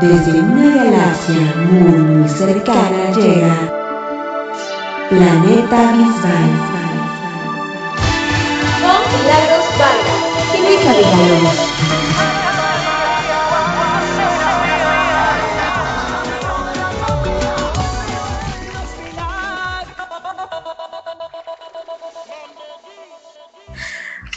Desde una galaxia muy, muy cercana llega Planeta Bisbal. Con Milagros Vargas y Luisa Villalobos.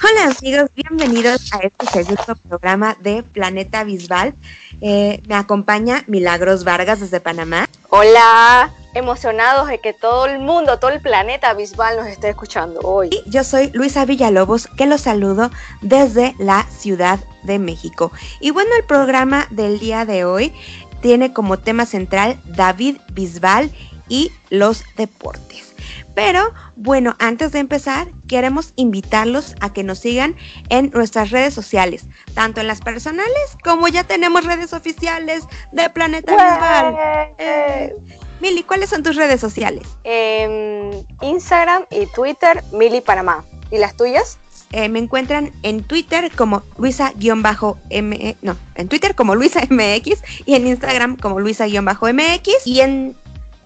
Hola amigos, bienvenidos a este segundo programa de Planeta Bisbal. Eh, me acompaña Milagros Vargas desde Panamá. Hola, emocionados de que todo el mundo, todo el planeta Bisbal nos esté escuchando hoy. Y yo soy Luisa Villalobos, que los saludo desde la Ciudad de México. Y bueno, el programa del día de hoy tiene como tema central David Bisbal y los deportes. Pero bueno, antes de empezar, queremos invitarlos a que nos sigan en nuestras redes sociales, tanto en las personales como ya tenemos redes oficiales de Planeta Bisbal. Eh, Mili, ¿cuáles son tus redes sociales? En Instagram y Twitter, Mili Panamá. ¿Y las tuyas? Eh, me encuentran en Twitter como Luisa-M, no, en Twitter como Luisa MX y en Instagram como Luisa-MX y en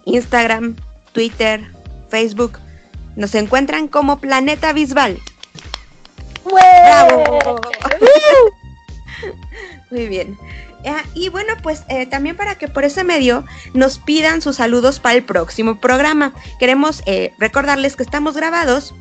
Instagram, Twitter, Facebook. Nos encuentran como Planeta Bisbal. ¡Bravo! Muy bien. Ah, y bueno, pues eh, también para que por ese medio nos pidan sus saludos para el próximo programa. Queremos eh, recordarles que estamos grabados,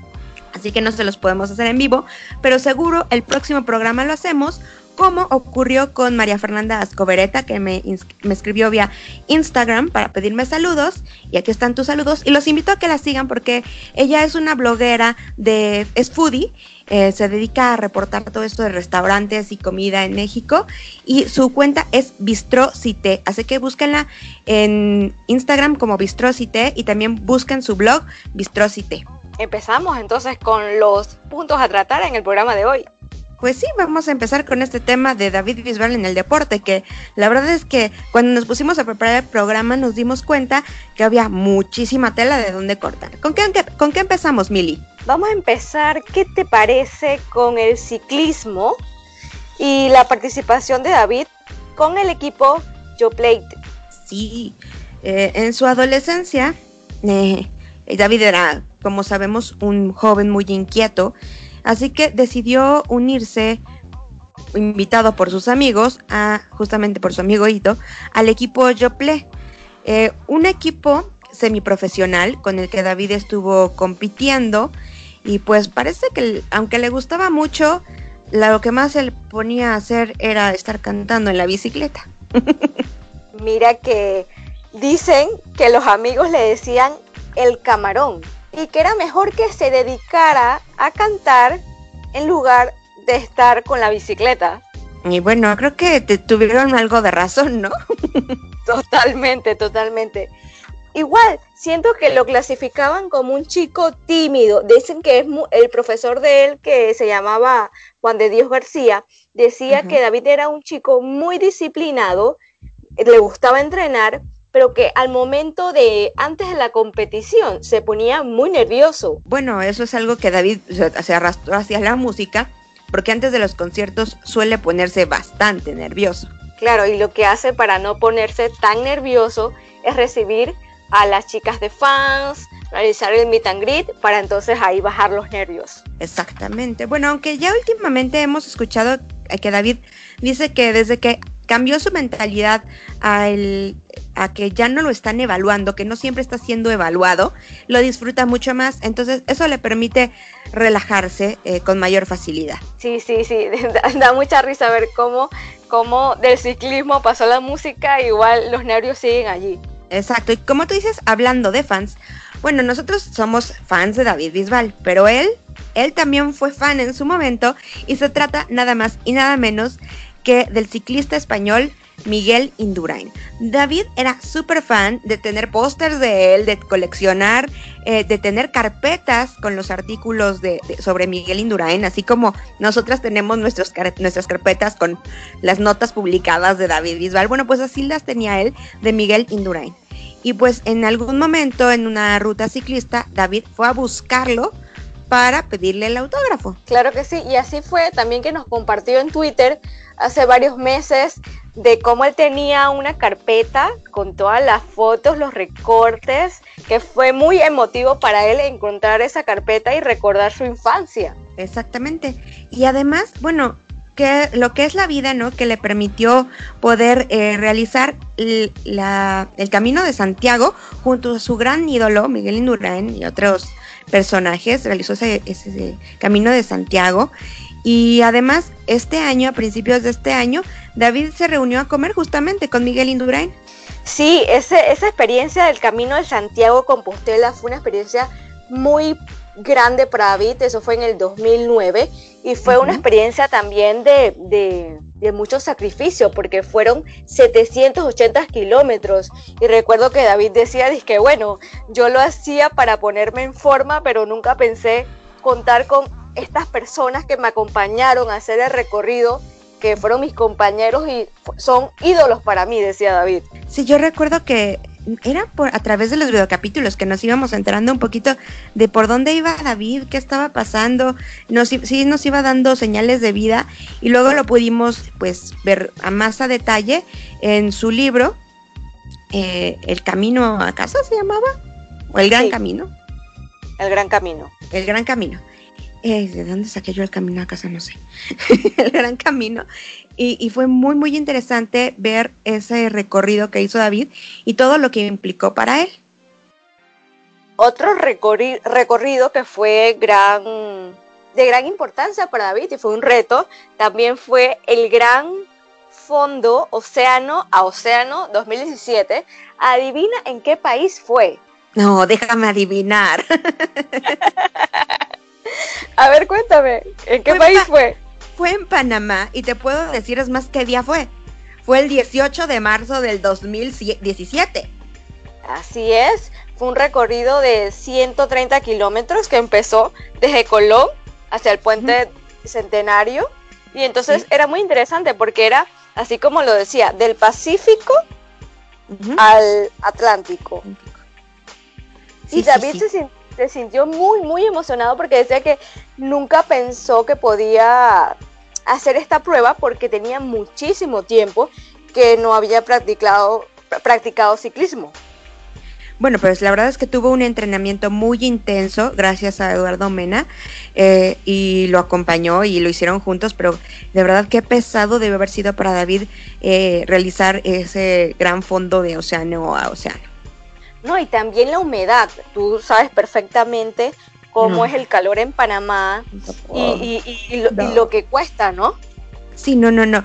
así que no se los podemos hacer en vivo, pero seguro el próximo programa lo hacemos como ocurrió con María Fernanda Ascobereta, que me, me, escribió vía Instagram para pedirme saludos. Y aquí están tus saludos. Y los invito a que la sigan porque ella es una bloguera de. es foodie. Eh, se dedica a reportar todo esto de restaurantes y comida en México. Y su cuenta es Bistrocité. Así que búsquenla en Instagram como Bistrocité y también busquen su blog Bistrocité. Empezamos entonces con los puntos a tratar en el programa de hoy. Pues sí, vamos a empezar con este tema de David Bisbal en el deporte, que la verdad es que cuando nos pusimos a preparar el programa nos dimos cuenta que había muchísima tela de dónde cortar. ¿Con qué, con qué empezamos, Mili? Vamos a empezar, ¿qué te parece con el ciclismo y la participación de David con el equipo Yo Plate? Sí, eh, en su adolescencia, eh, David era, como sabemos, un joven muy inquieto Así que decidió unirse, invitado por sus amigos, justamente por su amigo Ito, al equipo Jople, eh, un equipo semiprofesional con el que David estuvo compitiendo y pues parece que aunque le gustaba mucho, lo que más él ponía a hacer era estar cantando en la bicicleta. Mira que dicen que los amigos le decían el camarón y que era mejor que se dedicara a cantar en lugar de estar con la bicicleta. Y bueno, creo que te tuvieron algo de razón, ¿no? totalmente, totalmente. Igual, siento que lo clasificaban como un chico tímido. Dicen que es el profesor de él, que se llamaba Juan de Dios García, decía que David era un chico muy disciplinado, le gustaba entrenar, pero que al momento de antes de la competición se ponía muy nervioso. Bueno, eso es algo que David se arrastró hacia la música, porque antes de los conciertos suele ponerse bastante nervioso. Claro, y lo que hace para no ponerse tan nervioso es recibir a las chicas de fans, realizar el meet and greet para entonces ahí bajar los nervios. Exactamente. Bueno, aunque ya últimamente hemos escuchado que David dice que desde que cambió su mentalidad a, a que ya no lo están evaluando, que no siempre está siendo evaluado, lo disfruta mucho más, entonces eso le permite relajarse eh, con mayor facilidad. Sí, sí, sí, da, mucha risa ver cómo, cómo del ciclismo pasó la música, igual los nervios siguen allí. Exacto, y como tú dices, hablando de fans, bueno, nosotros somos fans de David Bisbal, pero él, él también fue fan en su momento y se trata nada más y nada menos que del ciclista español Miguel Indurain. David era súper fan de tener pósters de él, de coleccionar, eh, de tener carpetas con los artículos de, sobre Miguel Indurain, así como nosotras tenemos nuestras carpetas con las notas publicadas de David Bisbal. Bueno, pues así las tenía él de Miguel Indurain. Y pues en algún momento en una ruta ciclista, David fue a buscarlo para pedirle el autógrafo. Claro que sí, y así fue también que nos compartió en Twitter hace varios meses de cómo él tenía una carpeta con todas las fotos, los recortes, que fue muy emotivo para él encontrar esa carpeta y recordar su infancia. Exactamente. Y además, bueno, que lo que es la vida, ¿no? Que le permitió poder eh, realizar el, el camino de Santiago junto a su gran ídolo, Miguel Indurain y otros personajes, realizó ese camino de Santiago. Y además, este año, a principios de este año, David se reunió a comer justamente con Miguel Indurain. Sí, ese, esa experiencia del Camino de Santiago Compostela fue una experiencia muy grande para David, eso fue en el 2009 y fue una experiencia también de, de, de, mucho sacrificio porque fueron 780 kilómetros y recuerdo que David decía, que bueno, yo lo hacía para ponerme en forma, pero nunca pensé contar con estas personas que me acompañaron a hacer el recorrido que fueron mis compañeros y son ídolos para mí, decía David. Sí, yo recuerdo que era por a través de los videocapítulos que nos íbamos enterando un poquito de por dónde iba David, qué estaba pasando, nos, sí nos iba dando señales de vida y luego lo pudimos pues ver a más a detalle en su libro eh, El Camino a Casa se llamaba o El Gran Camino. El Gran Camino. El Gran Camino. Eh, ¿De dónde saqué yo el camino a casa? No sé. el gran camino. Y, fue muy, muy interesante ver ese recorrido que hizo David y todo lo que implicó para él. Otro recorrido que fue gran, de gran importancia para David y fue un reto, también fue el Gran Fondo Océano a Océano 2017. Adivina en qué país fue. No, déjame adivinar. A ver, cuéntame, ¿en qué país fue? Fue en Panamá y te puedo decir, es más, ¿qué día fue? Fue el 18 de marzo del 2017. Así es, fue un recorrido de 130 kilómetros que empezó desde Colón hacia el puente Centenario. Y entonces era muy interesante porque era, así como lo decía, del Pacífico al Atlántico. y David se sintió se sintió muy, muy emocionado porque decía que nunca pensó que podía hacer esta prueba porque tenía muchísimo tiempo que no había practicado, practicado ciclismo. Bueno, pues la verdad es que tuvo un entrenamiento muy intenso gracias a Eduardo Mena eh, y lo acompañó y lo hicieron juntos, pero de verdad qué pesado debe haber sido para David eh, realizar ese gran fondo de océano a océano. No, y también la humedad. Tú sabes perfectamente cómo es el calor en Panamá y, lo, que cuesta, ¿no? Sí, no, no, no.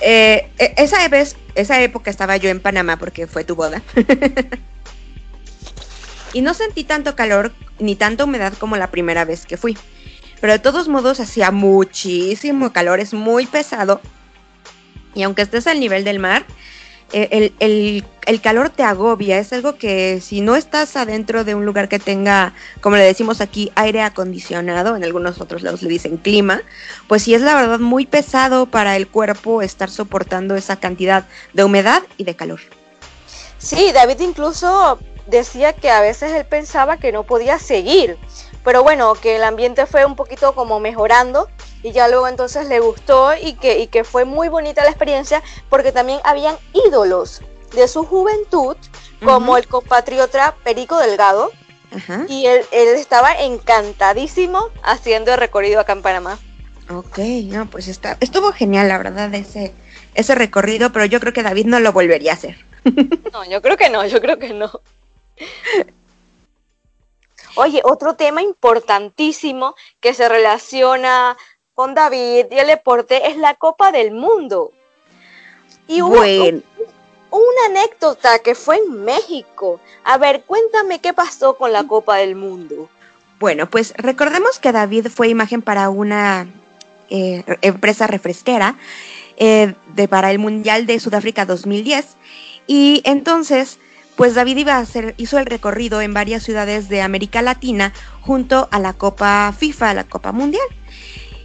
Eh, e, esa, vez, esa época estaba yo en Panamá porque fue tu boda. y no sentí tanto calor ni tanta humedad como la primera vez que fui. Pero de todos modos hacía muchísimo calor, es muy pesado. Y aunque estés al nivel del mar, el, el, calor te agobia, es algo que si no estás adentro de un lugar que tenga, como le decimos aquí, aire acondicionado, en algunos otros lados le dicen clima, pues sí es la verdad muy pesado para el cuerpo estar soportando esa cantidad de humedad y de calor. Sí, David incluso decía que a veces él pensaba que no podía seguir, pero bueno, que el ambiente fue un poquito como mejorando y ya luego entonces le gustó y que, y que fue muy bonita la experiencia porque también habían ídolos de su juventud como el compatriota Perico Delgado y él, estaba encantadísimo haciendo el recorrido acá en Panamá. Ok, no, pues está, estuvo genial la verdad ese, ese recorrido, pero yo creo que David no lo volvería a hacer. No, yo creo que no, yo creo que no. Oye, otro tema importantísimo que se relaciona con David y el deporte es la Copa del Mundo. Y hubo una anécdota que fue en México. A ver, cuéntame qué pasó con la Copa del Mundo. Bueno, pues recordemos que David fue imagen para una eh, empresa refresquera eh, de, para el Mundial de Sudáfrica 2010. Y entonces, pues David iba a hacer, hizo el recorrido en varias ciudades de América Latina junto a la Copa FIFA, la Copa Mundial.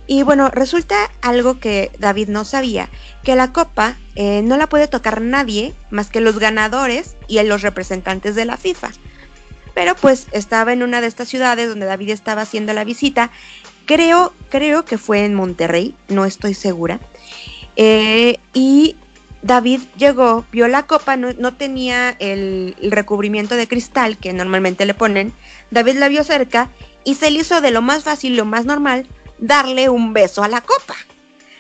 Y bueno, resulta algo que David no sabía, que la copa eh, no la puede tocar nadie más que los ganadores y los representantes de la FIFA. pero pues estaba en una de estas ciudades donde David estaba haciendo la visita. Creo, creo que fue en Monterrey, no estoy segura. Eh, y David llegó, vio la copa, no, tenía el, el, recubrimiento de cristal que normalmente le ponen. David la vio cerca y se le hizo de lo más fácil, lo más normal, darle un beso a la copa.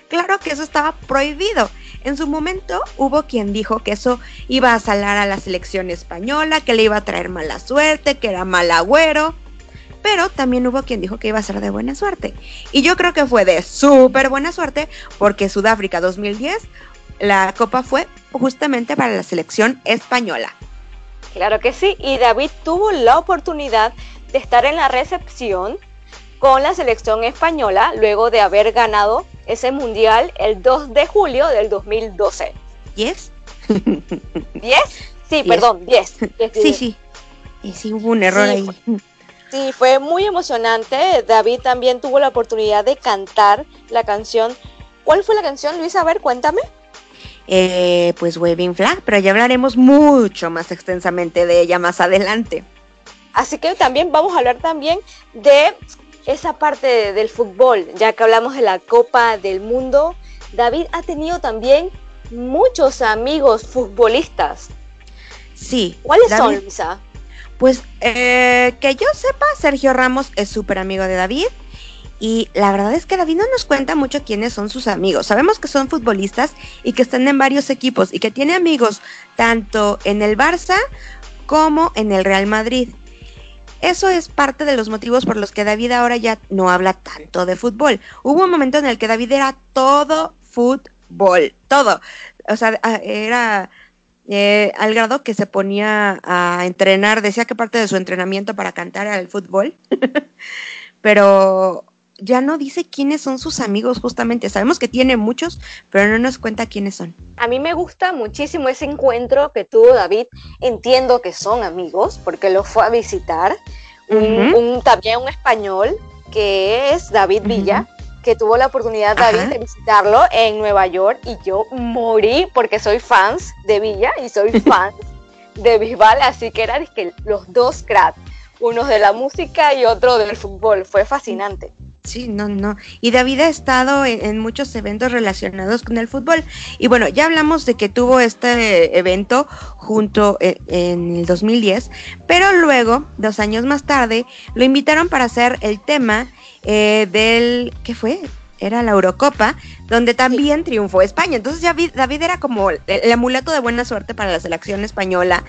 Claro que eso estaba prohibido. En su momento hubo quien dijo que eso iba a salar a la selección española, que le iba a traer mala suerte, que era mal agüero. Pero también hubo quien dijo que iba a ser de buena suerte. Y yo creo que fue de súper buena suerte porque Sudáfrica 2010, la copa fue justamente para la selección española. Claro que sí, y David tuvo la oportunidad de estar en la recepción con la selección española luego de haber ganado ese mundial el 2 de julio del 2012. ¿10? ¿10? Sí, perdón, 10. Sí, sí. Y sí hubo un error ahí. sí, fue muy emocionante. David también tuvo la oportunidad de cantar la canción. ¿Cuál fue la canción, Luis? A ver, cuéntame. Eh, pues Waving Flag, pero ya hablaremos mucho más extensamente de ella más adelante. Así que también vamos a hablar también de esa parte del fútbol, ya que hablamos de la Copa del Mundo, David ha tenido también muchos amigos futbolistas. Sí. ¿Cuáles son, Lisa? Pues eh, que yo sepa, Sergio Ramos es súper amigo de David. Y la verdad es que David no nos cuenta mucho quiénes son sus amigos. Sabemos que son futbolistas y que están en varios equipos y que tiene amigos tanto en el Barça como en el Real Madrid. Eso es parte de los motivos por los que David ahora ya no habla tanto de fútbol. Hubo un momento en el que David era todo fútbol, todo. O sea, era eh, al grado que se ponía a entrenar, decía que parte de su entrenamiento para cantar era el fútbol, pero ya no dice quiénes son sus amigos justamente. Sabemos que tiene muchos, pero no nos cuenta quiénes son. A mí me gusta muchísimo ese encuentro que tuvo David. Entiendo que son amigos porque lo fue a visitar. un, también un español que es David Villa, que tuvo la oportunidad David de visitarlo en Nueva York y yo morí porque soy fans de Villa y soy fan de Bisbal, así que eran que los dos cracks, uno de la música y otro del fútbol. Fue fascinante. Sí, no, no. Y David ha estado en, muchos eventos relacionados con el fútbol. Y bueno, ya hablamos de que tuvo este evento junto en, en, el 2010, pero luego, dos años más tarde, lo invitaron para hacer el tema eh, del, ¿qué fue? Era la Eurocopa, donde también triunfó España. Entonces ya David era como el, amuleto de buena suerte para la selección española.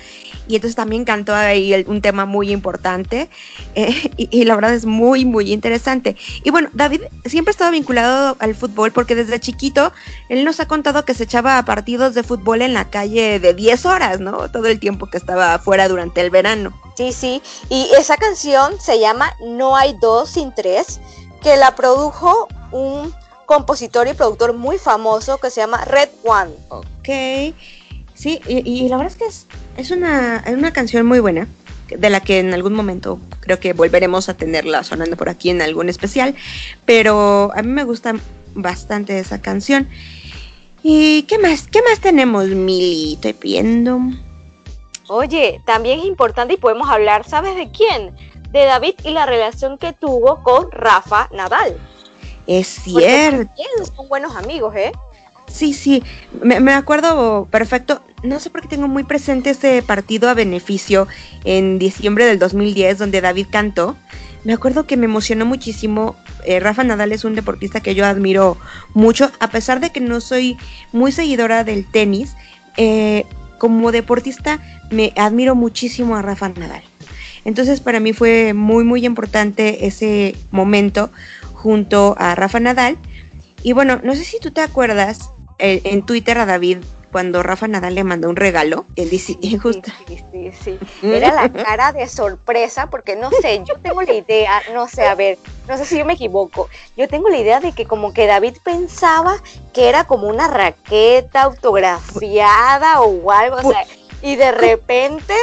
Y entonces también cantó ahí un tema muy importante. Eh, y, la verdad es muy, muy interesante. Y bueno, David siempre ha estado vinculado al fútbol porque desde chiquito él nos ha contado que se echaba partidos de fútbol en la calle de 10 horas, ¿no? Todo el tiempo que estaba afuera durante el verano. Sí, sí. Y esa canción se llama No hay dos sin tres, que la produjo un compositor y productor muy famoso que se llama Red One. Ok, sí, y, la verdad es que es, es una, una canción muy buena, de la que en algún momento creo que volveremos a tenerla sonando por aquí en algún especial, pero a mí me gusta bastante esa canción. ¿Y qué más? ¿Qué más tenemos, Mili? Estoy viendo. Oye, también es importante y podemos hablar, ¿sabes de quién? De David y la relación que tuvo con Rafa Nadal. Es cierto. Son buenos amigos, ¿eh? Sí, sí, me, acuerdo perfecto. No sé por qué tengo muy presente ese partido a beneficio en diciembre del 2010 donde David cantó. Me acuerdo que me emocionó muchísimo. Eh, Rafa Nadal es un deportista que yo admiro mucho, a pesar de que no soy muy seguidora del tenis. Eh, como deportista me admiro muchísimo a Rafa Nadal. Entonces para mí fue muy muy importante ese momento junto a Rafa Nadal. Y bueno, no sé si tú te acuerdas eh, en Twitter a David cuando Rafa Nadal le mandó un regalo. Él dice, justo. Sí, sí, sí, Era la cara de sorpresa, porque no sé, yo tengo la idea, no sé, a ver, no sé si yo me equivoco. Yo tengo la idea de que como que David pensaba que era como una raqueta autografiada o algo, o sea, y de repente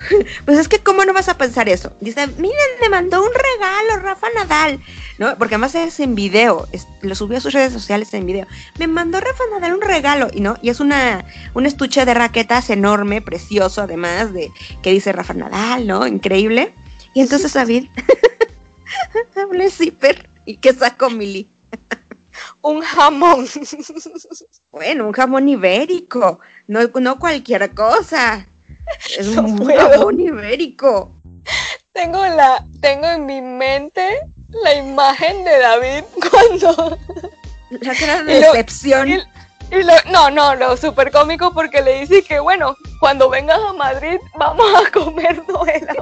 Pues es que, ¿cómo no vas a pensar eso? Dice, miren, me mandó un regalo Rafa Nadal, ¿no? Porque además es en video, lo subió a sus redes sociales en video. Me mandó Rafa Nadal un regalo, y no, y es una, un estuche de raquetas enorme, precioso, además, de que dice Rafa Nadal, ¿no? Increíble. Y entonces David, hablé zipper, ¿y qué sacó Mili? un jamón. bueno, un jamón ibérico, no, no cualquier cosa. Es un jamón ibérico. Tengo la, tengo en mi mente la imagen de David cuando la cara de decepción. no, no, lo súper cómico porque le dice que bueno, cuando vengas a Madrid vamos a comer Noela.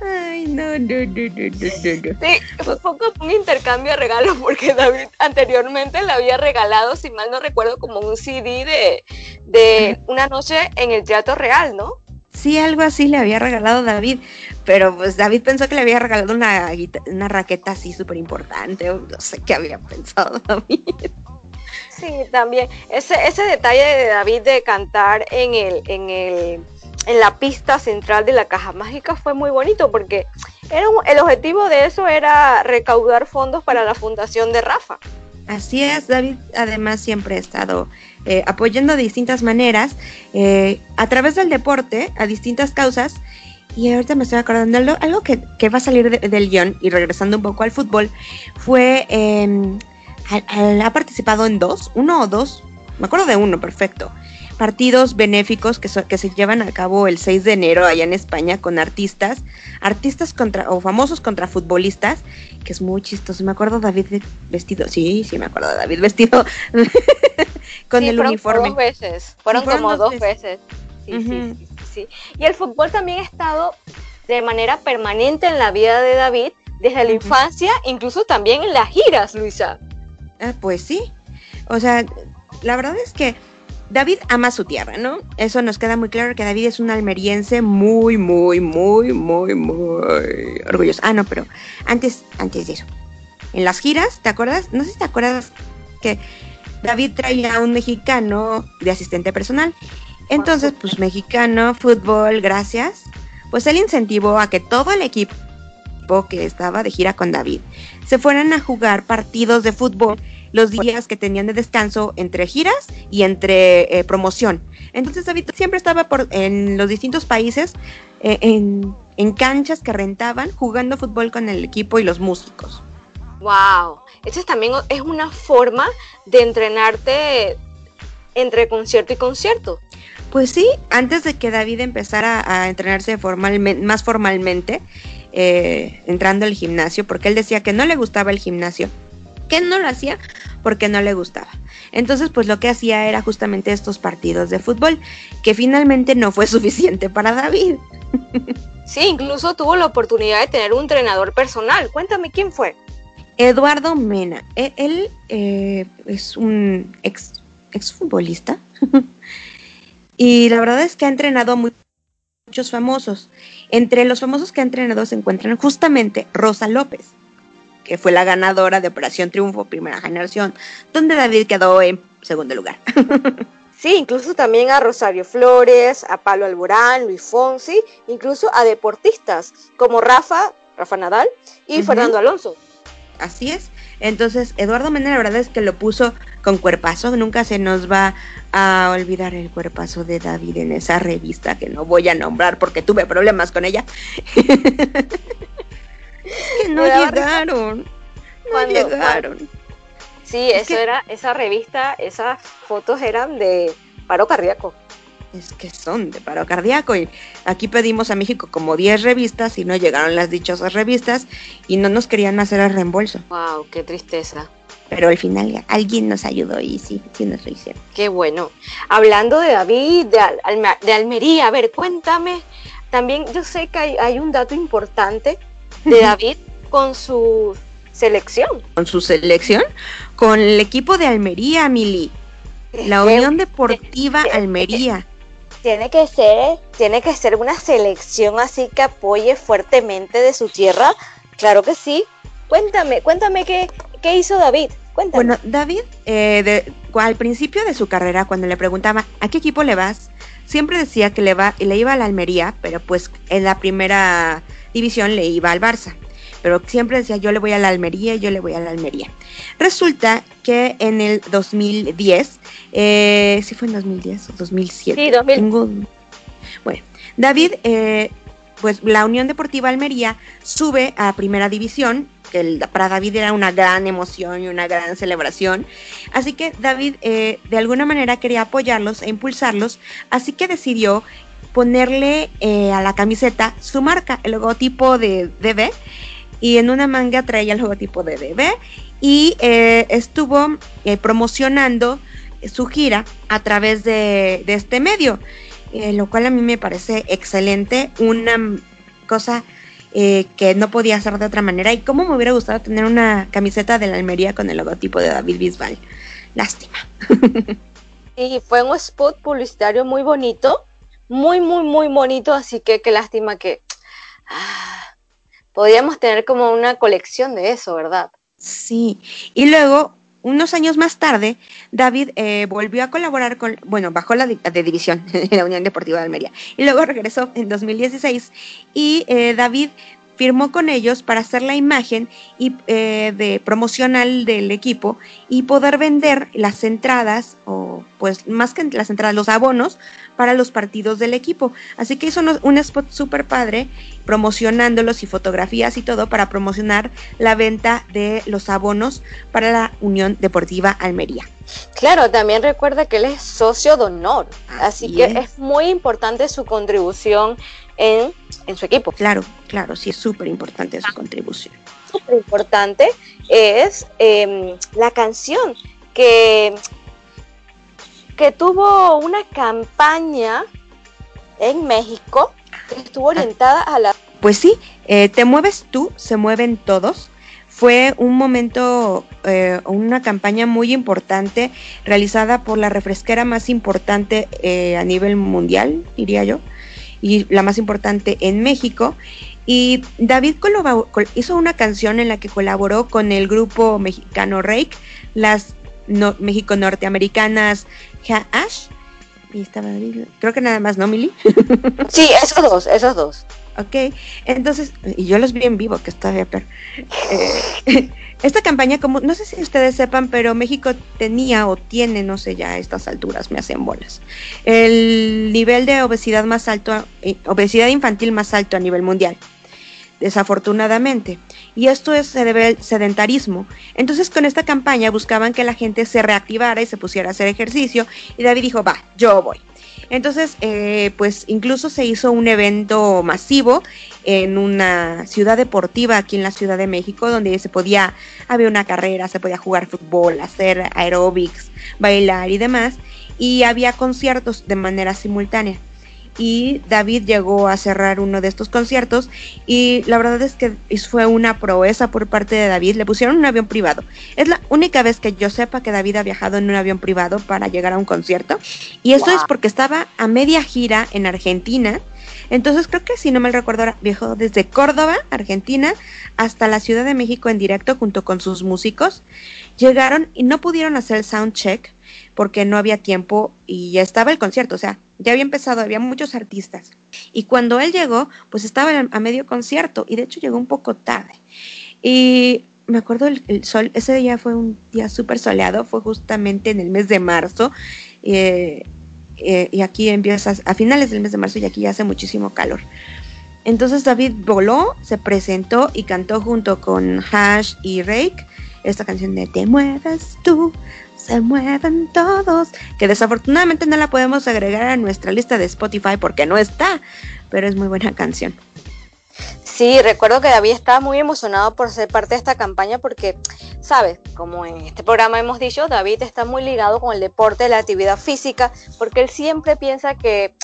Ay, no, no, no, no, no, Sí, fue un intercambio de regalos porque David anteriormente le había regalado, si mal no recuerdo, como un CD de, de una noche en el Teatro Real, ¿no? Sí, algo así le había regalado David, pero pues David pensó que le había regalado una, una raqueta así súper importante, no sé qué había pensado David. Sí, también. Ese, ese detalle de David de cantar en el, en el en la pista central de la caja mágica fue muy bonito porque era el objetivo de eso era recaudar fondos para la fundación de Rafa. Así es, David además siempre ha estado eh, apoyando de distintas maneras eh, a través del deporte a distintas causas. Y ahorita me estoy acordando algo, algo que, va a salir del guion y regresando un poco al fútbol, fue, eh, ha participado en dos, uno o dos, me acuerdo de uno, perfecto, partidos benéficos que, que se llevan a cabo el 6 de enero allá en España con artistas, artistas contra o famosos contra futbolistas, que es muy chistoso. Me acuerdo David vestido, sí, sí me acuerdo de David vestido con el uniforme. Dos veces, fueron, como dos veces. Sí, sí, sí, Y el fútbol también ha estado de manera permanente en la vida de David desde la infancia, incluso también en las giras, Luisa. Ah, pues sí. O sea, la verdad es que David ama su tierra, ¿no? Eso nos queda muy claro que David es un almeriense muy, muy, muy, muy, muy orgulloso. Ah, no, pero antes, antes de eso. En las giras, ¿te acuerdas? No sé si te acuerdas que David traía a un mexicano de asistente personal. Entonces, pues mexicano, fútbol, gracias. Pues él incentivó a que todo el equipo que estaba de gira con David se fueran a jugar partidos de fútbol los días que tenían de descanso entre giras y entre eh, promoción. Entonces David siempre estaba por, en los distintos países, eh, en, en, canchas que rentaban, jugando fútbol con el equipo y los músicos. ¡Wow! Eso también es una forma de entrenarte entre concierto y concierto. Pues sí, antes de que David empezara a entrenarse formalmente, más formalmente, eh, entrando al gimnasio, porque él decía que no le gustaba el gimnasio, que no lo hacía porque no le gustaba. Entonces, pues lo que hacía era justamente estos partidos de fútbol, que finalmente no fue suficiente para David. Sí, incluso tuvo la oportunidad de tener un entrenador personal. Cuéntame quién fue. Eduardo Mena. E, él, eh, es un ex, exfutbolista. y la verdad es que ha entrenado a muchos famosos. Entre los famosos que ha entrenado se encuentran justamente Rosa López que fue la ganadora de Operación Triunfo Primera Generación, donde David quedó en segundo lugar. Sí, incluso también a Rosario Flores, a Pablo Alborán, Luis Fonsi, incluso a deportistas como Rafa, Rafa Nadal y Fernando Alonso. Así es. Entonces, Eduardo Mena, la verdad es que lo puso con cuerpazo. Nunca se nos va a olvidar el cuerpazo de David en esa revista que no voy a nombrar porque tuve problemas con ella. que no llegaron. No llegaron. Sí, eso era, esa revista, esas fotos eran de paro cardíaco. Es que son de paro cardíaco. Y aquí pedimos a México como 10 revistas y no llegaron las dichosas revistas y no nos querían hacer el reembolso. Wow, qué tristeza. Pero al final alguien nos ayudó y sí, sí nos lo hicieron. Qué bueno. Hablando de David, de, de Almería, a ver, cuéntame. También yo sé que hay, hay un dato importante de David con su selección. ¿Con su selección? Con el equipo de Almería, Mili. La Unión Deportiva Almería. Tiene que ser, tiene que ser una selección así que apoye fuertemente de su tierra. Claro que sí. Cuéntame, cuéntame qué, qué hizo David. Cuéntame. Bueno, David, eh, al principio de su carrera, cuando le preguntaba a qué equipo le vas, siempre decía que le, va, le iba a la Almería, pero pues en la primera división le iba al Barça. Pero siempre decía yo le voy a la Almería, yo le voy a la Almería. Resulta que en el 2010, eh, ¿sí fue en 2010 o 2007? Sí, 2000. bueno, David, eh, pues la Unión Deportiva Almería sube a Primera División que para David era una gran emoción y una gran celebración. Así que David eh, de alguna manera quería apoyarlos e impulsarlos, así que decidió ponerle eh, a la camiseta su marca, el logotipo de DB, y en una manga traía el logotipo de DB y eh, estuvo promocionando su gira a través de, este medio, lo cual a mí me parece excelente, una cosa eh, que no podía hacer de otra manera. Y cómo me hubiera gustado tener una camiseta de la Almería con el logotipo de David Bisbal. Lástima. y fue un spot publicitario muy bonito, muy, muy, muy bonito, así que qué lástima que ah, podíamos tener como una colección de eso, ¿verdad? Sí, y luego unos años más tarde, David eh, volvió a colaborar con, bueno, bajó la de, división en la Unión Deportiva de Almería y luego regresó en 2016 y eh, David firmó con ellos para hacer la imagen y, eh, de promocional del equipo y poder vender las entradas o pues más que las entradas, los abonos para los partidos del equipo. Así que hizo un spot súper padre promocionándolos y fotografías y todo para promocionar la venta de los abonos para la Unión Deportiva Almería. Claro, también recuerda que él es socio de honor, así, que es. muy importante su contribución en, su equipo. Claro, claro, sí es súper importante su contribución. Súper importante es em, la canción que que tuvo una campaña en México que estuvo ah. orientada a la... Pues sí, eh, Te mueves tú, se mueven todos. Fue un momento, eh, una campaña muy importante realizada por la refresquera más importante eh, a nivel mundial, diría yo, y la más importante en México. Y David hizo una canción en la que colaboró con el grupo mexicano Rake, las México norteamericanas Ash. Y estaba creo que nada más, ¿no, Mili? sí, esos dos, esos dos. Ok, entonces, y yo los vi en vivo, que está bien, eh, esta campaña, como, no sé si ustedes sepan, pero México tenía o tiene, no sé ya a estas alturas, me hacen bolas, el nivel de obesidad más alto, eh, obesidad infantil más alto a nivel mundial desafortunadamente. Y esto es, se debe al sedentarismo. Entonces con esta campaña buscaban que la gente se reactivara y se pusiera a hacer ejercicio. Y David dijo, va, yo voy. Entonces, eh, pues incluso se hizo un evento masivo en una ciudad deportiva aquí en la Ciudad de México, donde se podía, había una carrera, se podía jugar fútbol, hacer aeróbics, bailar y demás. Y había conciertos de manera simultánea y David llegó a cerrar uno de estos conciertos y la verdad es que fue una proeza por parte de David, le pusieron un avión privado. Es la única vez que yo sepa que David ha viajado en un avión privado para llegar a un concierto y eso es porque estaba a media gira en Argentina. Entonces creo que si no me recuerdo viajó desde Córdoba, Argentina, hasta la Ciudad de México en directo junto con sus músicos. Llegaron y no pudieron hacer el sound check porque no había tiempo y ya estaba el concierto, o sea, ya había empezado, había muchos artistas. Y cuando él llegó, pues estaba a medio concierto y de hecho llegó un poco tarde. Y me acuerdo el, sol, ese día fue un día súper soleado, fue justamente en el mes de marzo. Eh, eh, y aquí empieza a finales del mes de marzo y aquí ya hace muchísimo calor. Entonces David voló, se presentó y cantó junto con Hash y Rake esta canción de Te mueves tú, se mueven todos, que desafortunadamente no la podemos agregar a nuestra lista de Spotify porque no está, pero es muy buena canción. Sí, recuerdo que David estaba muy emocionado por ser parte de esta campaña porque, sabes, como en este programa hemos dicho, David está muy ligado con el deporte, la actividad física, porque él siempre piensa que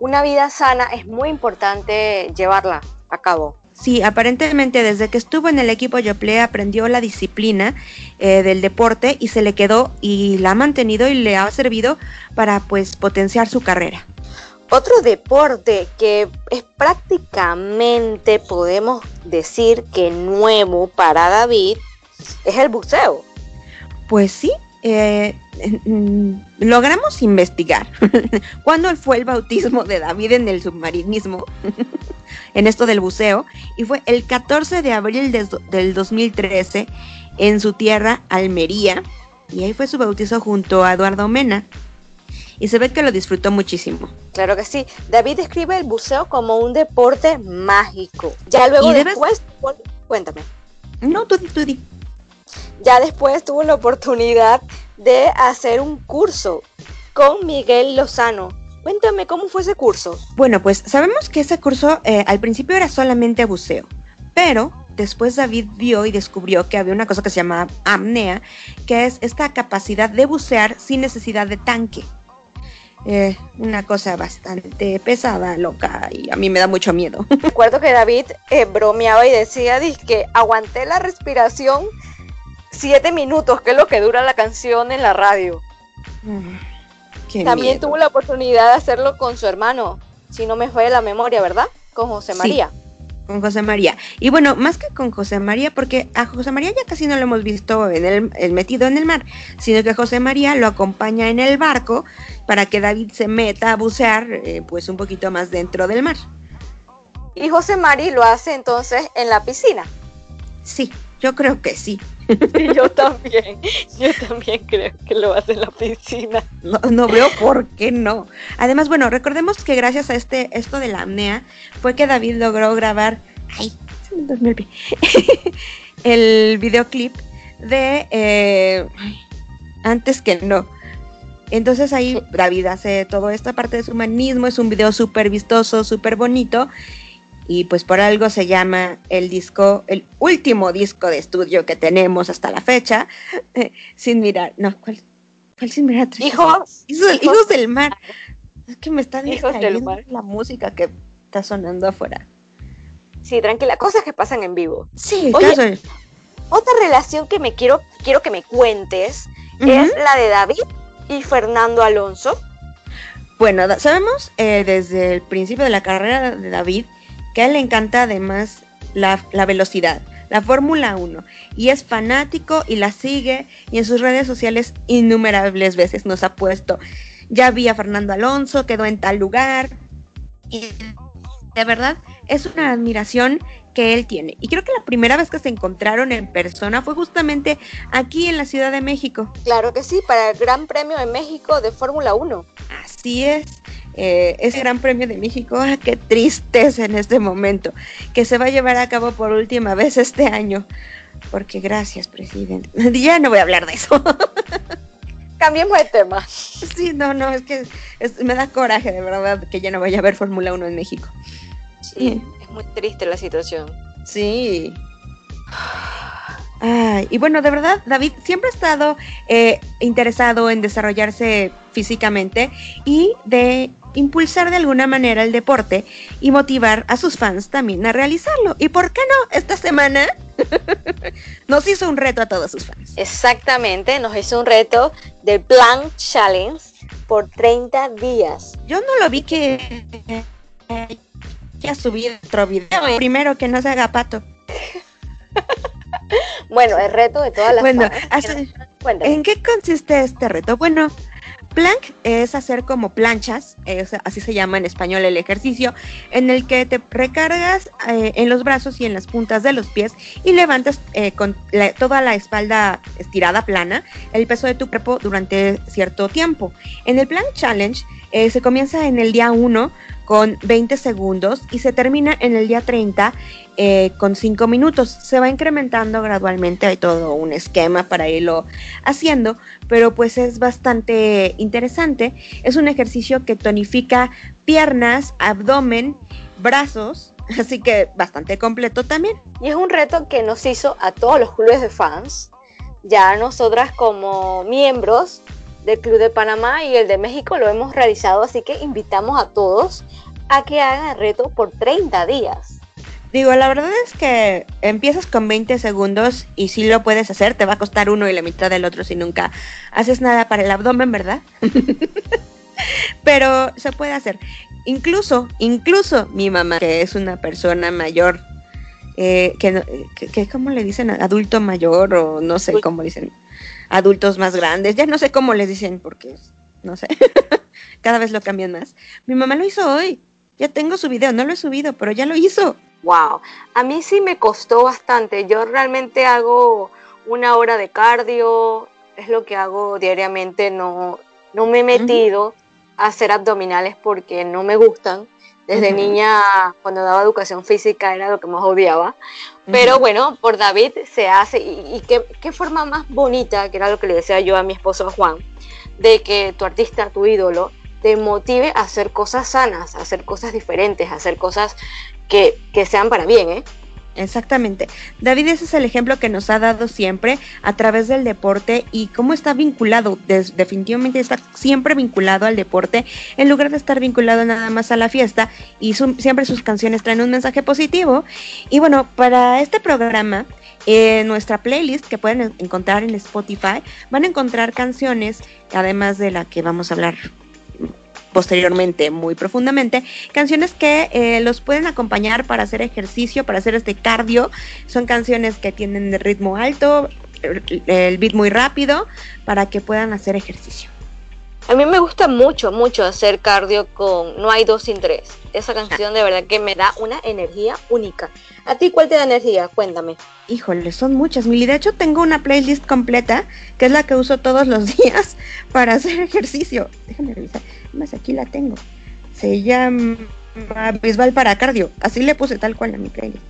una vida sana es muy importante llevarla a cabo. Sí, aparentemente desde que estuvo en el equipo Yoplait aprendió la disciplina eh, del deporte y se le quedó y la ha mantenido y le ha servido para pues potenciar su carrera. Otro deporte que es prácticamente, podemos decir que nuevo para David, es el buceo. Pues sí, eh, logramos investigar cuándo fue el bautismo de David en el submarinismo, en esto del buceo, y fue el 14 de abril del 2013 en su tierra, Almería, y ahí fue su bautizo junto a Eduardo Mena. Y se ve que lo disfrutó muchísimo. Claro que sí. David describe el buceo como un deporte mágico. Ya luego después, cuéntame. No, tú, tú di. Ya después tuvo la oportunidad de hacer un curso con Miguel Lozano. Cuéntame cómo fue ese curso. Bueno, pues sabemos que ese curso eh, al principio era solamente buceo, pero después David vio y descubrió que había una cosa que se llama apnea, que es esta capacidad de bucear sin necesidad de tanque. Eh, una cosa bastante pesada, loca, y a mí me da mucho miedo. Recuerdo que David eh, bromeaba y decía que aguanté la respiración siete minutos, que es lo que dura la canción en la radio. Mm, También tuvo la oportunidad de hacerlo con su hermano, si no me fue la memoria, ¿verdad? Con José María. con José María. Y bueno, más que con José María, porque a José María ya casi no lo hemos visto en el, metido en el mar, sino que José María lo acompaña en el barco para que David se meta a bucear eh, pues un poquito más dentro del mar. Y José María lo hace entonces en la piscina. Sí, yo creo que sí. yo también, yo también creo que lo hace en la piscina. No, veo por qué no. Además, bueno, recordemos que gracias a este esto de la apnea fue que David logró grabar ay, el videoclip de eh, antes que no. Entonces ahí David hace toda esta parte de su humanismo, es un video súper vistoso, súper bonito y pues por algo se llama el disco, el último disco de estudio que tenemos hasta la fecha, sin mirar, no, ¿cuál, cuál sin mirar? Hijos, hijos, del mar. Es que me está distrayendo la música que está sonando afuera. Sí, tranquila, cosas que pasan en vivo. Sí, Oye, otra relación que me quiero, quiero que me cuentes es la de David y Fernando Alonso. Bueno, sabemos eh, desde el principio de la carrera de David que a él le encanta además la, velocidad, la Fórmula 1, y es fanático y la sigue y en sus redes sociales innumerables veces nos ha puesto, ya vi a Fernando Alonso, quedó en tal lugar, y de verdad es una admiración que él tiene. Y creo que la primera vez que se encontraron en persona fue justamente aquí en la Ciudad de México. Claro que sí, para el Gran Premio de México de Fórmula 1. Así es eh, ese Gran Premio de México, ah, qué tristeza en este momento, que se va a llevar a cabo por última vez este año. Porque gracias, presidente. Ya no voy a hablar de eso. Cambiemos de tema. Sí, no, no, es que me da coraje de verdad que ya no vaya a haber Fórmula 1 en México. Sí, muy triste la situación. Sí. y bueno, de verdad, David siempre ha estado eh, interesado en desarrollarse físicamente y de impulsar de alguna manera el deporte y motivar a sus fans también a realizarlo. ¿Y por qué no? Esta semana nos hizo un reto a todos sus fans. Exactamente, nos hizo un reto de Plan Challenge por 30 días. Yo no lo vi que ya subí otro video. Primero que no se haga pato. bueno, el reto de todas las Bueno, ¿en qué consiste este reto? Bueno, Plank es hacer como planchas, así se llama en español el ejercicio, en el que te recargas eh, en los brazos y en las puntas de los pies y levantas eh, con toda la espalda estirada, plana, el peso de tu cuerpo durante cierto tiempo. En el Plank Challenge eh, se comienza en el día 1 con 20 segundos y se termina en el día 30 eh, con 5 minutos. Se va incrementando gradualmente, hay todo un esquema para irlo haciendo, pero pues es bastante interesante. Es un ejercicio que tonifica piernas, abdomen, brazos, así que bastante completo también. Y es un reto que nos hizo a todos los clubes de fans, ya nosotras como miembros del Club de Panamá y el de México lo hemos realizado, así que invitamos a todos a que hagan el reto por 30 días. Digo, la verdad es que empiezas con 20 segundos y si lo puedes hacer, te va a costar uno y la mitad del otro si nunca haces nada para el abdomen, ¿verdad? Pero se puede hacer. Incluso, incluso mi mamá, que es una persona mayor eh, que, que, ¿cómo le dicen? Adulto mayor o no sé cómo dicen, adultos más grandes, ya no sé cómo les dicen porque, no sé, cada vez lo cambian más. Mi mamá lo hizo hoy, ya tengo su video, no lo he subido, pero ya lo hizo. Wow, a mí sí me costó bastante, yo realmente hago una hora de cardio, es lo que hago diariamente, no, no me he metido a hacer abdominales porque no me gustan. Desde niña, cuando daba educación física, era lo que más odiaba. Pero bueno, por David se hace. Y, qué, qué, forma más bonita, que era lo que le decía yo a mi esposo Juan, de que tu artista, tu ídolo, te motive a hacer cosas sanas, a hacer cosas diferentes, a hacer cosas que, que sean para bien, ¿eh? Exactamente. David ese es el ejemplo que nos ha dado siempre a través del deporte y cómo está vinculado, definitivamente está siempre vinculado al deporte en lugar de estar vinculado nada más a la fiesta y siempre sus canciones traen un mensaje positivo. Y bueno, para este programa, en nuestra playlist que pueden encontrar en Spotify, van a encontrar canciones, además de la que vamos a hablar posteriormente muy profundamente, canciones que eh, los pueden acompañar para hacer ejercicio, para hacer este cardio. Son canciones que tienen ritmo alto, el beat muy rápido, para que puedan hacer ejercicio. A mí me gusta mucho, mucho hacer cardio con No hay dos sin tres. Esa canción de verdad que me da una energía única. ¿A ti cuál te da energía? Cuéntame. Híjole, son muchas, Mili. De hecho, tengo una playlist completa, que es la que uso todos los días para hacer ejercicio. Déjame revisar más aquí la tengo. Se llama Bisbal para cardio. Así le puse tal cual a mi playlist.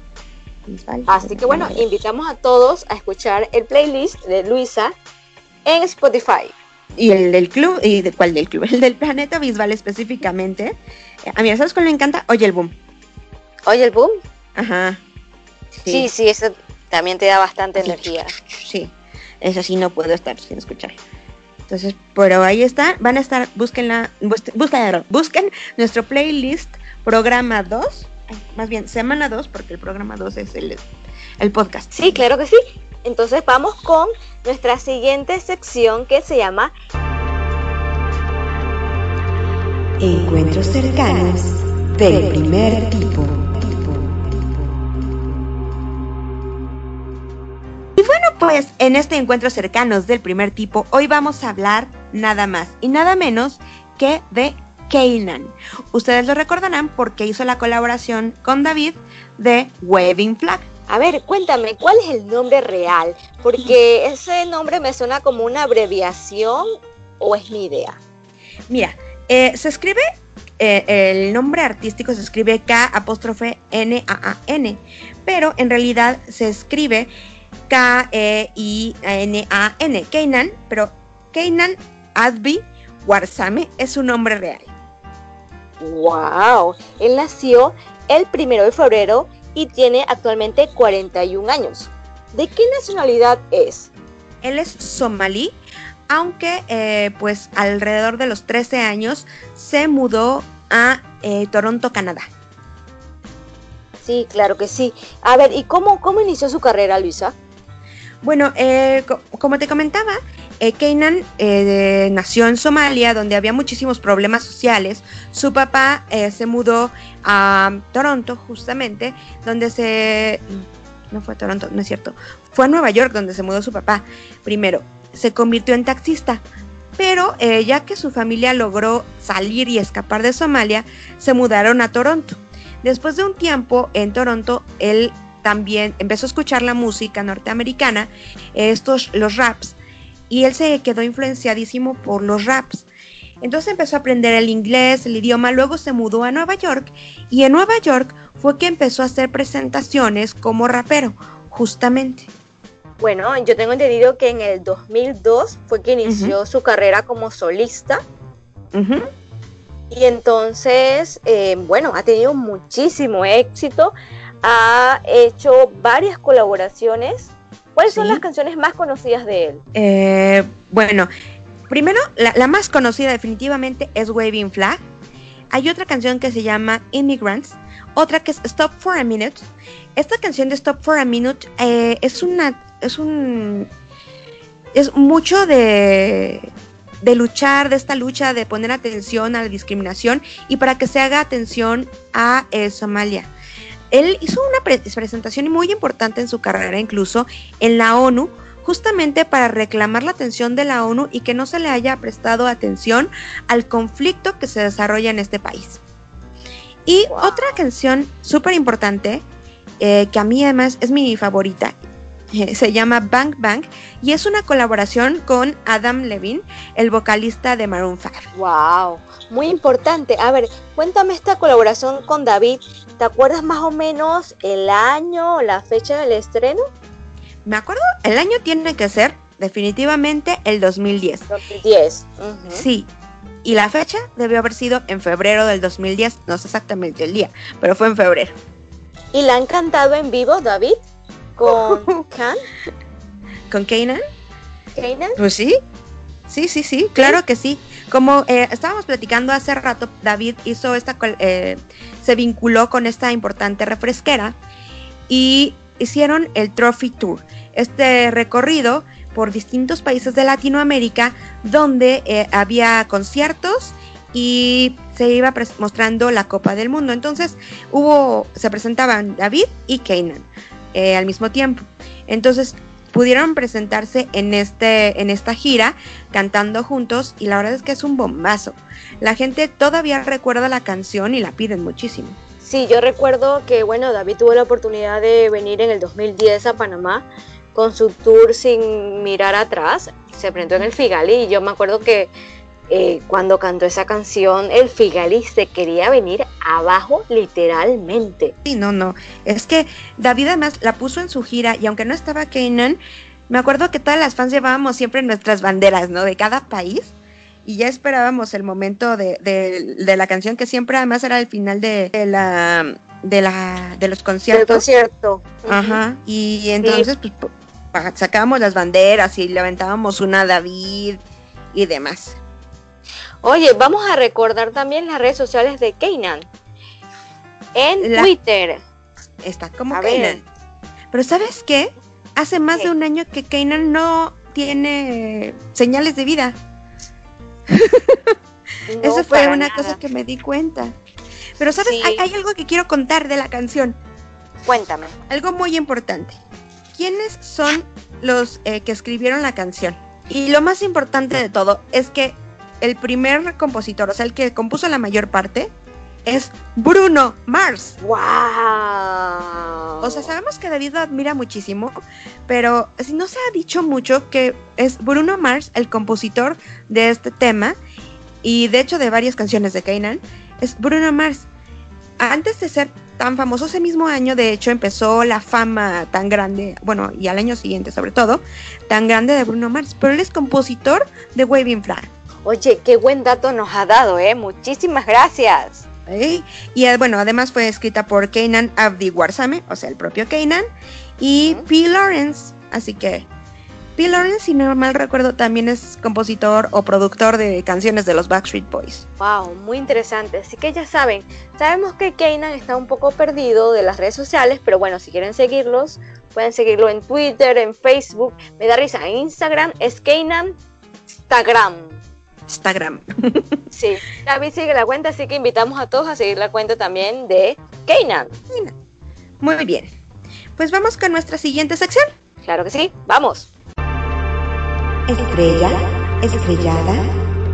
Así que bueno, invitamos a todos a escuchar el playlist de Luisa en Spotify. Y el del club, y de cuál del club, el del planeta Bisbal específicamente. A mí, ¿sabes cuál me encanta? Oye el boom. Oye el boom. Ajá. Sí, sí, eso también te da bastante energía. Sí, eso sí no puedo estar sin escuchar. Entonces, pero ahí está, van a estar, búsquenla, busquen, busquen nuestro playlist programa 2, más bien semana 2, porque el programa 2 es el, el podcast. Sí, claro que sí. Entonces vamos con nuestra siguiente sección que se llama Encuentros cercanos del primer tipo. bueno, pues en este encuentro cercanos del primer tipo, hoy vamos a hablar nada más y nada menos que de Kanan. Ustedes lo recordarán porque hizo la colaboración con David de Waving Flag. A ver, cuéntame, ¿cuál es el nombre real? Porque ese nombre me suena como una abreviación o es mi idea. Mira, eh, se escribe, eh, el nombre artístico se escribe K apóstrofe N A A N, pero en realidad se escribe K-E-I-N-A-N, Keinan, pero Keinan Adby Warsame es su nombre real. ¡Wow! Él nació el primero de febrero y tiene actualmente 41 años. ¿De qué nacionalidad es? Él es somalí, aunque eh, pues alrededor de los 13 años se mudó a eh, Toronto, Canadá. Sí, claro que sí. A ver, ¿y cómo, cómo inició su carrera, Luisa? Bueno, eh, como te comentaba, eh, eh, nació en Somalia, donde había muchísimos problemas sociales. Su papá eh, se mudó a Toronto, justamente, donde se... No fue a Toronto, no es cierto. Fue a Nueva York, donde se mudó su papá. Primero, se convirtió en taxista. Pero ya que su familia logró salir y escapar de Somalia, se mudaron a Toronto. Después de un tiempo en Toronto, él también empezó a escuchar la música norteamericana, estos, los raps, y él se quedó influenciadísimo por los raps. Entonces empezó a aprender el inglés, el idioma, luego se mudó a Nueva York y en Nueva York fue que empezó a hacer presentaciones como rapero, justamente. Bueno, yo tengo entendido que en el 2002 fue que inició su carrera como solista. Y entonces, eh, bueno, ha tenido muchísimo éxito ha hecho varias colaboraciones. ¿Cuáles son las canciones más conocidas de él? Eh, bueno, primero, la, más conocida definitivamente es Waving Flag. Hay otra canción que se llama Immigrants, otra que es Stop for a Minute. Esta canción de Stop for a Minute eh, es una, es un, es mucho de, de luchar, de esta lucha de poner atención a la discriminación y para que se haga atención a eh, Somalia. Él hizo una presentación muy importante en su carrera, incluso en la ONU, justamente para reclamar la atención de la ONU y que no se le haya prestado atención al conflicto que se desarrolla en este país. Y otra canción súper importante, eh, que a mí además es mi favorita, eh, se llama Bang Bang y es una colaboración con Adam Levine, el vocalista de Maroon 5. ¡Wow! Muy importante. A ver, cuéntame esta colaboración con David. ¿Te acuerdas más o menos el año o la fecha del estreno? Me acuerdo, el año tiene que ser definitivamente el 2010. 2010. Sí. Y la fecha debió haber sido en febrero del 2010, no sé exactamente el día, pero fue en febrero. ¿Y la han cantado en vivo, David? ¿Con Can? ¿Con Kanan? ¿Kanan? Pues sí, sí, sí, sí, claro que sí. Como eh, estábamos platicando hace rato, David hizo esta, eh, se vinculó con esta importante refresquera y hicieron el Trophy Tour, este recorrido por distintos países de Latinoamérica donde eh, había conciertos y se iba mostrando la Copa del Mundo. Entonces hubo, se presentaban David y Kanan al mismo tiempo. Entonces pudieron presentarse en, este, en esta gira cantando juntos y la verdad es que es un bombazo. La gente todavía recuerda la canción y la piden muchísimo. Sí, yo recuerdo que, bueno, David tuvo la oportunidad de venir en el 2010 a Panamá con su tour sin mirar atrás. Se presentó en el Figali y yo me acuerdo que eh, cuando cantó esa canción, el Figali se quería venir abajo literalmente. Sí, no, no. Es que David además la puso en su gira y aunque no estaba Kanan, me acuerdo que todas las fans llevábamos siempre nuestras banderas, ¿no? De cada país. Y ya esperábamos el momento de, de, la canción, que siempre además era el final de, la de la de los conciertos. Del concierto. Ajá. Y entonces pues sacábamos las banderas y levantábamos una a David y demás. Oye, vamos a recordar también las redes sociales de Keynan. En Twitter. Está como Keynan. Pero ¿sabes qué? Hace más de un año que Keynan no tiene señales de vida. Eso fue una cosa que me di cuenta. Pero ¿sabes? Hay, algo que quiero contar de la canción. Cuéntame. Algo muy importante. ¿Quiénes son los eh, que escribieron la canción? Y lo más importante de todo es que el primer compositor, o sea, el que compuso la mayor parte, es Bruno Mars. ¡Wow! O sea, sabemos que David lo admira muchísimo, pero si no se ha dicho mucho que es Bruno Mars el compositor de este tema y de hecho de varias canciones de Kanan, es Bruno Mars. Antes de ser tan famoso ese mismo año, de hecho, empezó la fama tan grande, bueno, y al año siguiente sobre todo, tan grande de Bruno Mars, pero él es compositor de Waving Flag. Oye, qué buen dato nos ha dado, ¿eh? Muchísimas gracias. Y eh, bueno, además fue escrita por Kanan Abdi Warsame, o sea, el propio Kanan, y P. Lawrence. Así que P. Lawrence, si no mal recuerdo, también es compositor o productor de canciones de los Backstreet Boys. Wow, muy interesante. Así que ya saben, sabemos que Kanan está un poco perdido de las redes sociales, pero bueno, si quieren seguirlos, pueden seguirlo en Twitter, en Facebook. Me da risa, en Instagram es Kanan Instagram. Instagram. sí, David sigue la cuenta, así que invitamos a todos a seguir la cuenta también de Keynan. Muy bien. Pues vamos con nuestra siguiente sección. Claro que sí, vamos. Estrella, estrellada,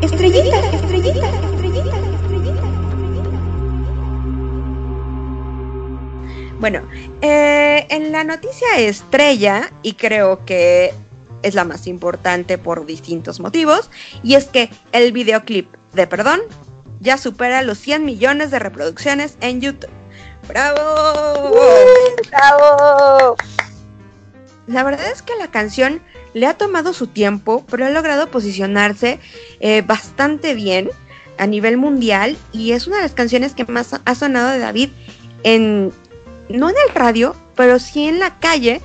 estrellita, estrellita, estrellita, estrellita. Bueno, eh, en la noticia estrella, y creo que es la más importante por distintos motivos, y es que el videoclip de Perdón ya supera los 100 millones de reproducciones en YouTube. ¡Bravo! ¡Bravo! La verdad es que la canción le ha tomado su tiempo, pero ha logrado posicionarse eh, bastante bien a nivel mundial y es una de las canciones que más ha sonado de David en, no en el radio, pero sí en la calle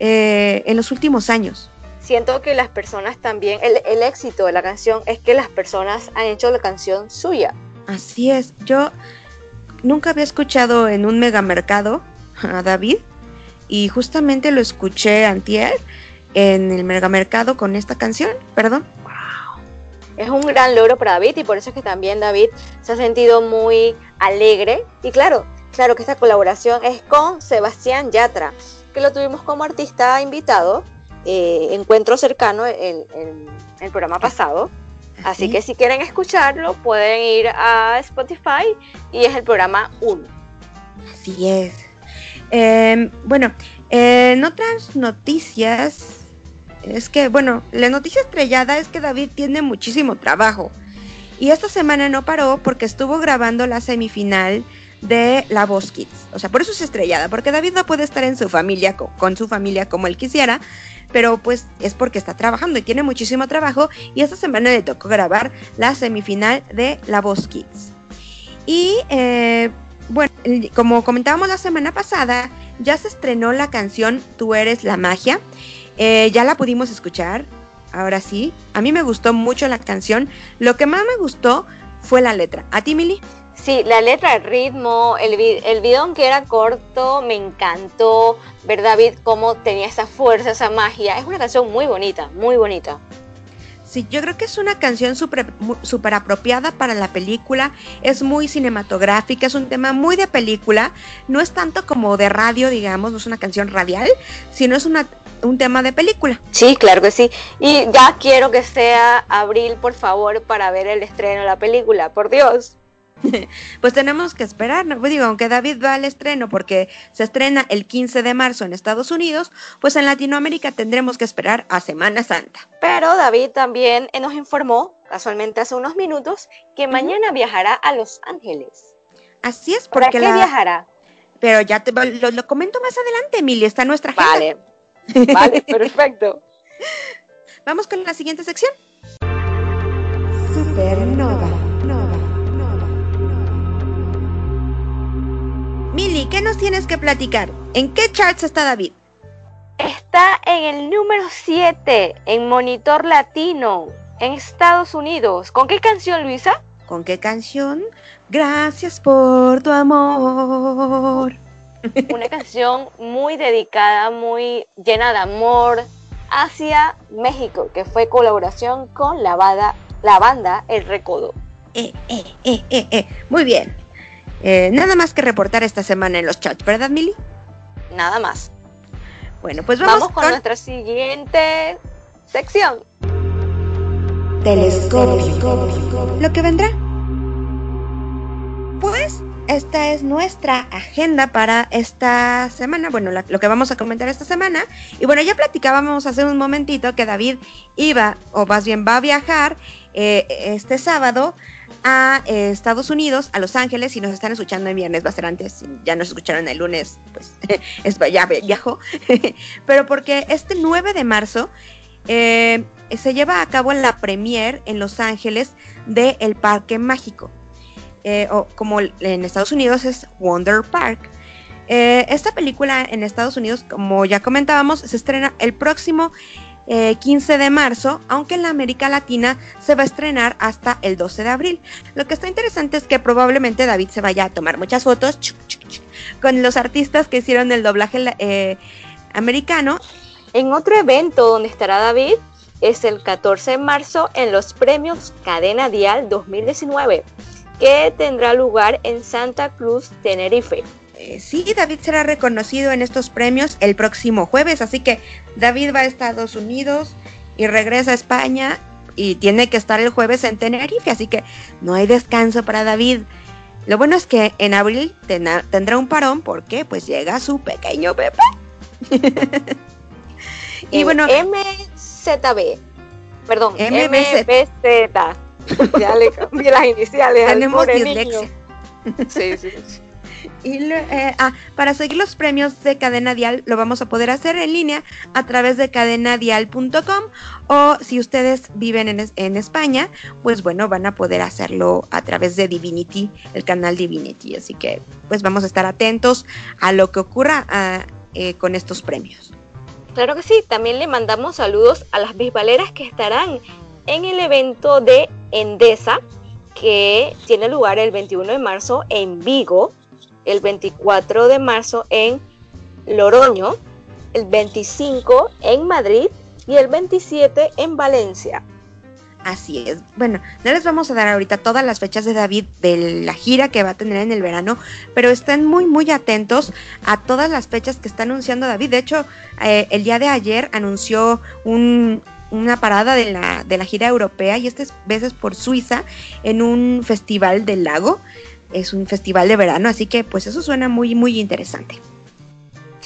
eh, en los últimos años siento que las personas también, el, éxito de la canción es que las personas han hecho la canción suya. Así es, yo nunca había escuchado en un megamercado a David y justamente lo escuché antier en el megamercado con esta canción, perdón. Wow. Es un gran logro para David y por eso es que también David se ha sentido muy alegre y claro, Claro que esta colaboración es con Sebastián Yatra, que lo tuvimos como artista invitado, eh, encuentro cercano en, el programa pasado. Así que si quieren escucharlo, pueden ir a Spotify y es el programa 1. Así es. Em, bueno, en otras noticias, es que, bueno, la noticia estrellada es que David tiene muchísimo trabajo. Y esta semana no paró porque estuvo grabando la semifinal de La Voz Kids. O sea, por eso es estrellada, porque David no puede estar en su familia, con, su familia como él quisiera, pero pues es porque está trabajando y tiene muchísimo trabajo y esta semana le tocó grabar la semifinal de La Voz Kids. Y eh, bueno, como comentábamos la semana pasada, ya se estrenó la canción Tú eres la magia. Eh, ya la pudimos escuchar, ahora sí. A mí me gustó mucho la canción. Lo que más me gustó fue la letra. ¿A ti, Mili? Sí, la letra, el ritmo, el, el video que era corto, me encantó ver David cómo tenía esa fuerza, esa magia. Es una canción muy bonita, muy bonita. Sí, yo creo que es una canción súper super apropiada para la película, es muy cinematográfica, es un tema muy de película, no es tanto como de radio, digamos, no es una canción radial, sino es una, un tema de película. Sí, claro que sí. Y ya quiero que sea abril, por favor, para ver el estreno de la película, por Dios. pues tenemos que esperar, ¿no? Digo, aunque David va al estreno porque se estrena el 15 de marzo en Estados Unidos, pues en Latinoamérica tendremos que esperar a Semana Santa. Pero David también nos informó, casualmente hace unos minutos, que mañana viajará a Los Ángeles. Así es, porque ¿Para qué viajará? Pero ya te lo, comento más adelante, Emilia, está nuestra agenda. Vale, vale, perfecto. Vamos con la siguiente sección. Supernova. ¿Qué nos tienes que platicar? ¿En qué charts está David? Está en el número 7 en Monitor Latino en Estados Unidos. ¿Con qué canción, Luisa? ¿Con qué canción? Gracias por tu amor. Una canción muy dedicada, muy llena de amor hacia México, que fue colaboración con la banda, la banda El Recodo. Eh, eh, eh. Muy bien. Eh, nada más que reportar esta semana en los chats, ¿verdad, Mili? Nada más. Bueno, pues vamos, con, nuestra siguiente sección. Telescopio. Lo que vendrá. Pues esta es nuestra agenda para esta semana, bueno, lo que vamos a comentar esta semana. Y bueno, ya platicábamos hace un momentito que David iba, o más bien va a viajar eh, este sábado a eh, Estados Unidos, a Los Ángeles, si nos están escuchando el viernes, va a ser antes, ya nos escucharon el lunes, pues es, ya viajó, pero porque este 9 de marzo eh, se lleva a cabo la premier en Los Ángeles de El Parque Mágico, eh, o como en Estados Unidos es Wonder Park. esta película en Estados Unidos, como ya comentábamos, se estrena el próximo 15 eh, de marzo, aunque en la América Latina se va a estrenar hasta el 12 de abril. Lo que está interesante es que probablemente David se vaya a tomar muchas fotos con los artistas que hicieron el doblaje eh, americano. En otro evento donde estará David es el 14 de marzo en los premios Cadena Dial 2019, que tendrá lugar en Santa Cruz, Tenerife. Eh, sí, David será reconocido en estos premios el próximo jueves, así que David va a Estados Unidos y regresa a España y tiene que estar el jueves en Tenerife, así que no hay descanso para David. Lo bueno es que en abril tendrá un parón porque pues llega su pequeño Pepe. y bueno, MZB, perdón, MBZ. Ya le cambié las iniciales. Tenemos dislexia. Sí, sí. Eh, ah, para seguir los premios de Cadena Dial lo vamos a poder hacer en línea a través de cadenadial.com o si ustedes viven en, España, pues bueno, van a poder hacerlo a través de Divinity, el canal Divinity. Así que pues vamos a estar atentos a lo que ocurra ah, eh, con estos premios. Claro que sí, también le mandamos saludos a las bisbaleras que estarán en el evento de Endesa que tiene lugar el 21 de marzo en Vigo el 24 de marzo en Loroño, el 25 en Madrid y el 27 en Valencia. Así es. Bueno, no les vamos a dar ahorita todas las fechas de David de la gira que va a tener en el verano, pero estén muy, muy atentos a todas las fechas que está anunciando David. De hecho, eh, el día de ayer anunció una parada de la, de la gira europea y estas veces por Suiza en un festival del lago. Es un festival de verano, así que pues eso suena muy, muy interesante.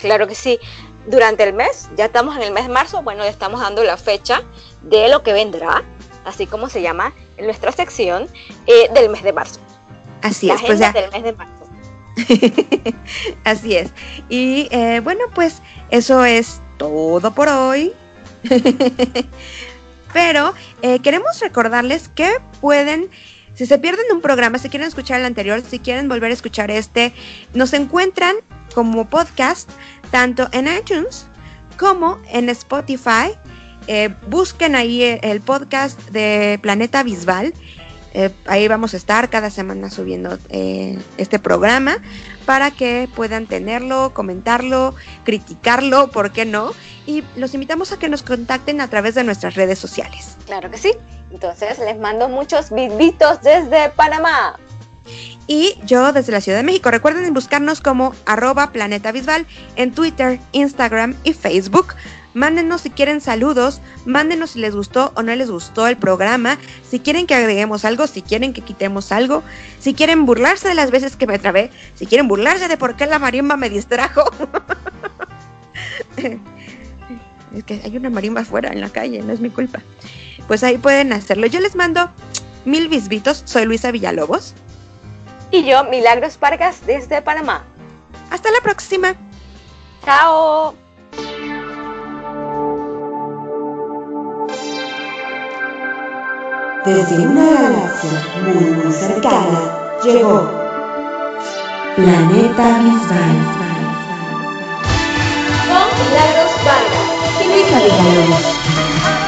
Claro que sí. Durante el mes, ya estamos en el mes de marzo, bueno, ya estamos dando la fecha de lo que vendrá así como se llama en nuestra sección eh, del mes de marzo. Así es, pues ya. del mes de marzo. así es. Y eh, bueno, pues eso es todo por hoy. Pero eh, queremos recordarles que pueden, si se pierden un programa, si quieren escuchar el anterior, si quieren volver a escuchar este, nos encuentran como podcast tanto en iTunes como en Spotify eh, busquen ahí el podcast de Planeta Bisbal. Eh, ahí vamos a estar cada semana subiendo eh, este programa para que puedan tenerlo, comentarlo, criticarlo, ¿por qué no? Y los invitamos a que nos contacten a través de nuestras redes sociales. Claro que sí. Entonces les mando muchos besitos desde Panamá. Y yo desde la Ciudad de México. Recuerden buscarnos como arroba Planeta Bisbal en Twitter, Instagram y Facebook. Mándenos si quieren saludos, mándenos si les gustó o no les gustó el programa, si quieren que agreguemos algo, si quieren que quitemos algo, si quieren burlarse de las veces que me trabé, si quieren burlarse de por qué la marimba me distrajo. es que hay una marimba afuera en la calle, no es mi culpa. Pues ahí pueden hacerlo. Yo les mando mil bisbitos, soy Luisa Villalobos. Y yo, Milagros Vargas, desde Panamá. Hasta la próxima. Chao. desde una galaxia muy muy cercana, llegó Planeta Bisbal. Con Milagros Vargas Significa regalos.